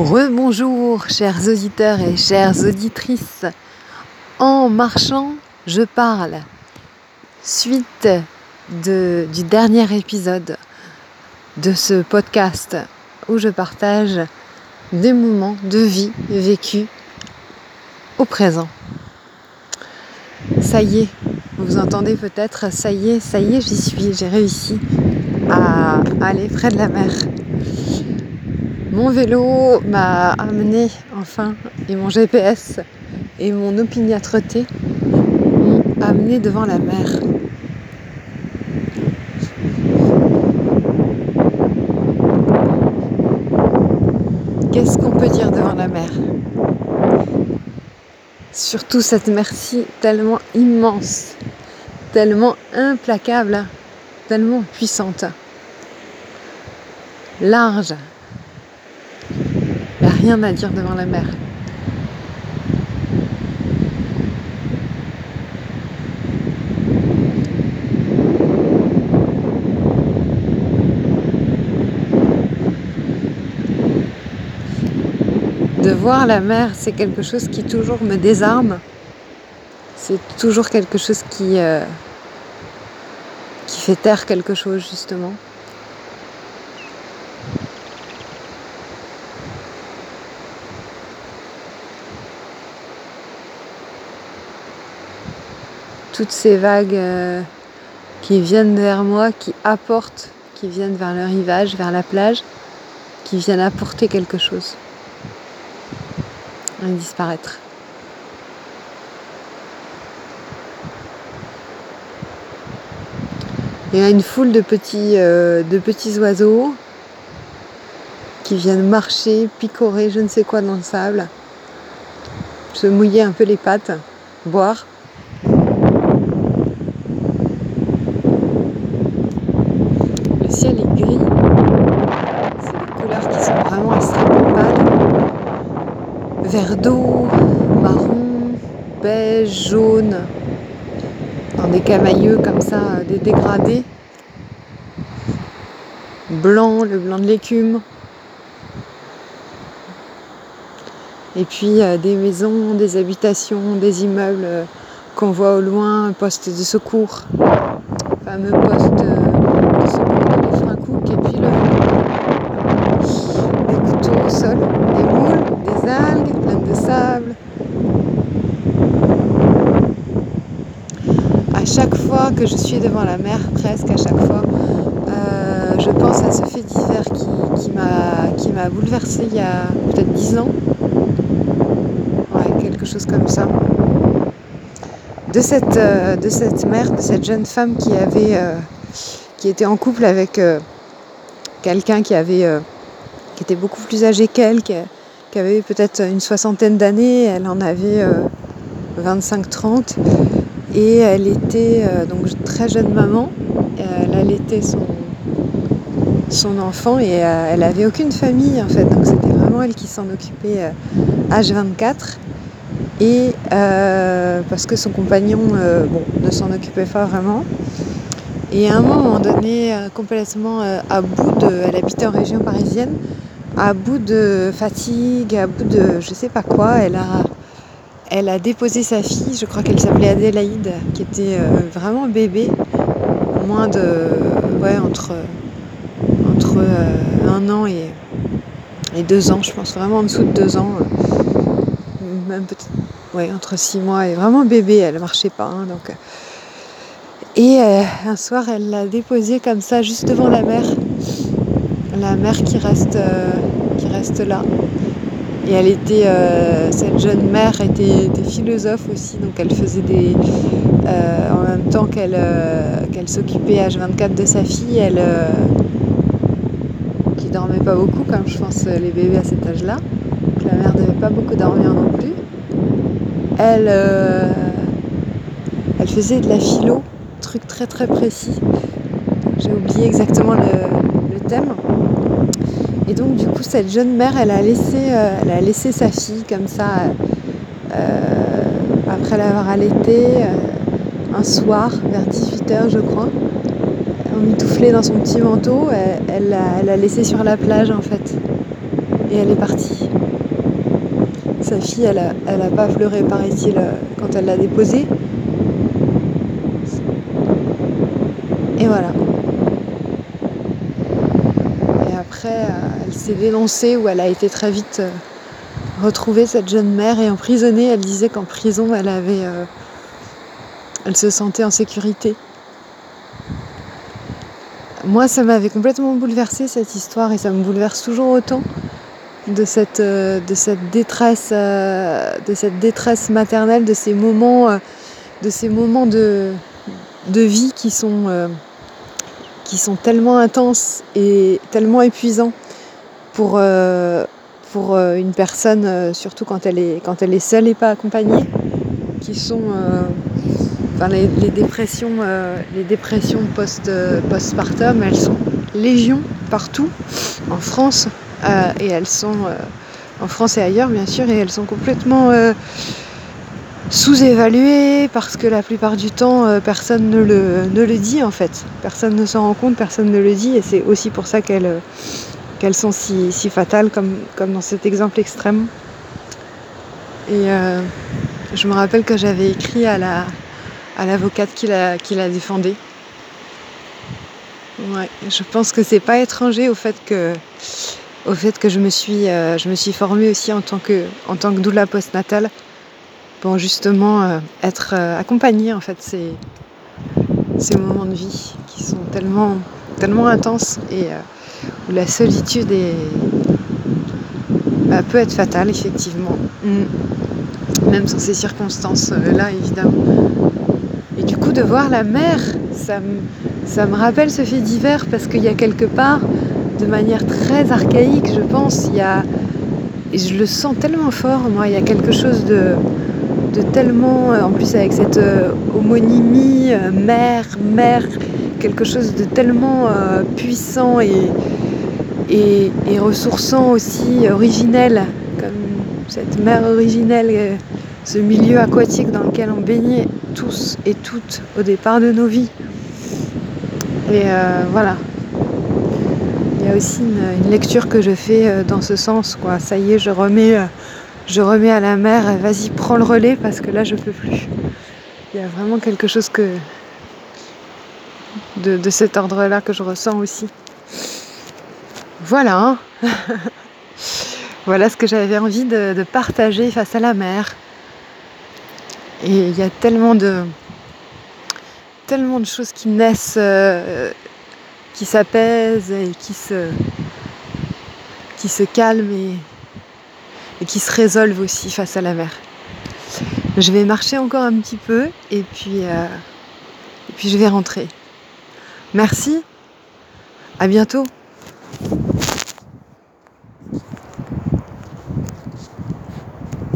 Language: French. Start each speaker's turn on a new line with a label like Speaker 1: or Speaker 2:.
Speaker 1: Rebonjour chers auditeurs et chères auditrices. En marchant, je parle. Suite du dernier épisode de ce podcast où je partage des moments de vie vécus au présent. Ça y est, vous entendez peut-être, ça y est, ça y est, j'y suis, j'ai réussi à aller près de la mer. Mon vélo m'a amené enfin et mon GPS et mon opiniâtreté m'ont amené devant la mer. Qu'est-ce qu'on peut dire devant la mer? Surtout cette merci tellement immense, tellement implacable, tellement puissante, large, rien à dire devant la mer. De voir la mer, c'est quelque chose qui toujours me désarme. C'est toujours quelque chose qui, euh, qui fait taire quelque chose justement. Toutes ces vagues euh, qui viennent vers moi, qui apportent, qui viennent vers le rivage, vers la plage, qui viennent apporter quelque chose et disparaître. Il y a une foule de petits, euh, de petits oiseaux qui viennent marcher, picorer je ne sais quoi dans le sable, se mouiller un peu les pattes, boire. D'eau, marron, beige, jaune, dans des camailleux comme ça, des dégradés. Blanc, le blanc de l'écume. Et puis euh, des maisons, des habitations, des immeubles euh, qu'on voit au loin, poste de secours, fameux poste de secours de l'Efracook, et puis le, des couteaux au sol, des moules, des algues, de sable. À chaque fois que je suis devant la mer, presque à chaque fois, euh, je pense à ce fait divers qui, qui m'a bouleversé il y a peut-être dix ans. Ouais, quelque chose comme ça. De cette, euh, de cette mère, de cette jeune femme qui avait euh, qui était en couple avec quelqu'un qui avait qui était beaucoup plus âgé qu'elle, qui, qui avait peut-être une soixantaine d'années, elle en avait 25-30 euh, et elle était euh, donc très jeune maman, elle allaitait son, son enfant et euh, elle avait aucune famille en fait, donc c'était vraiment elle qui s'en occupait H24 et parce que son compagnon bon, ne s'en occupait pas vraiment. Et à un moment donné, complètement à bout de. Elle habitait en région parisienne, à bout de fatigue, à bout de je sais pas quoi, elle a, elle a déposé sa fille, je crois qu'elle s'appelait Adélaïde, qui était euh, vraiment bébé, moins de. Ouais, entre, entre euh, un an et, deux ans, je pense, vraiment en dessous de deux ans, euh, même. Ouais, entre six mois et vraiment bébé, elle marchait pas. Hein. Et un soir, elle l'a déposée comme ça, juste devant la mer la euh, qui reste là. Et elle était, euh, cette jeune mère était, philosophe aussi, donc elle faisait des, euh, en même temps qu'elle qu'elle s'occupait H24 de sa fille, elle, qui dormait pas beaucoup, comme je pense les bébés à cet âge-là. la mère devait pas beaucoup dormir non plus. Elle, elle faisait de la philo, truc très très précis. J'ai oublié exactement le thème. Et donc du coup cette jeune mère elle a laissé, euh, elle a laissé sa fille comme ça euh, après l'avoir allaitée euh, un soir vers 18h je crois. Emmitouflée dans son petit manteau, elle l'a elle laissé sur la plage en fait. et elle est partie. Sa fille, elle a, elle a pas pleuré, paraît-il, quand elle l'a déposée. Et voilà. Et après, elle s'est dénoncée ou elle a été très vite euh, retrouvée, cette jeune mère, et emprisonnée. Elle disait qu'en prison, elle avait. Euh, elle se sentait en sécurité. Moi, ça m'avait complètement bouleversée cette histoire et ça me bouleverse toujours autant de cette, de cette détresse, de cette détresse maternelle, de ces moments, de ces moments de, de vie qui sont qui sont tellement intenses et tellement épuisants pour, euh, pour euh, une personne, euh, surtout quand elle, est, quand elle est seule et pas accompagnée, qui sont enfin, les, dépressions, les dépressions post, postpartum, elles sont légion partout en France et elles sont en France et ailleurs bien sûr et elles sont complètement sous-évalué parce que la plupart du temps personne ne le, ne le, dit en fait. Personne ne s'en rend compte, personne ne le dit et c'est aussi pour ça qu'elles euh, qu'elles sont si, si, fatales comme, comme dans cet exemple extrême. Et euh, je me rappelle que j'avais écrit à la à l'avocate qui la, défendait. Ouais, je pense que c'est pas étranger au fait que au fait que je me suis je me suis formée aussi en tant que en tant que doula postnatale pour justement euh, être euh, accompagné en fait ces, moments de vie qui sont tellement, tellement intenses et euh, où la solitude est, bah, peut être fatale effectivement, mm. même dans ces circonstances-là évidemment. Et du coup de voir la mer, ça me, ça me rappelle ce fait divers parce qu'il y a quelque part, de manière très archaïque je pense, il y a, et je le sens tellement fort, moi, il y a quelque chose de, de tellement, euh, en plus avec cette euh, homonymie, euh, mère, mère, quelque chose de tellement puissant et, et, ressourçant aussi, originel, comme cette mère originelle, ce milieu aquatique dans lequel on baignait tous et toutes au départ de nos vies. Et voilà. Il y a aussi une, lecture que je fais dans ce sens. Ça y est, je remets je remets à la mer, vas-y, prends le relais parce que là, je peux plus. Il y a vraiment quelque chose de, cet ordre-là que je ressens aussi. Voilà. Hein. voilà ce que j'avais envie de, partager face à la mer. Et il y a tellement de tellement de choses qui naissent, euh, qui s'apaisent et qui se calment et et qui se résolvent aussi face à la mer. Je vais marcher encore un petit peu et puis, euh, et puis je vais rentrer. Merci, à bientôt.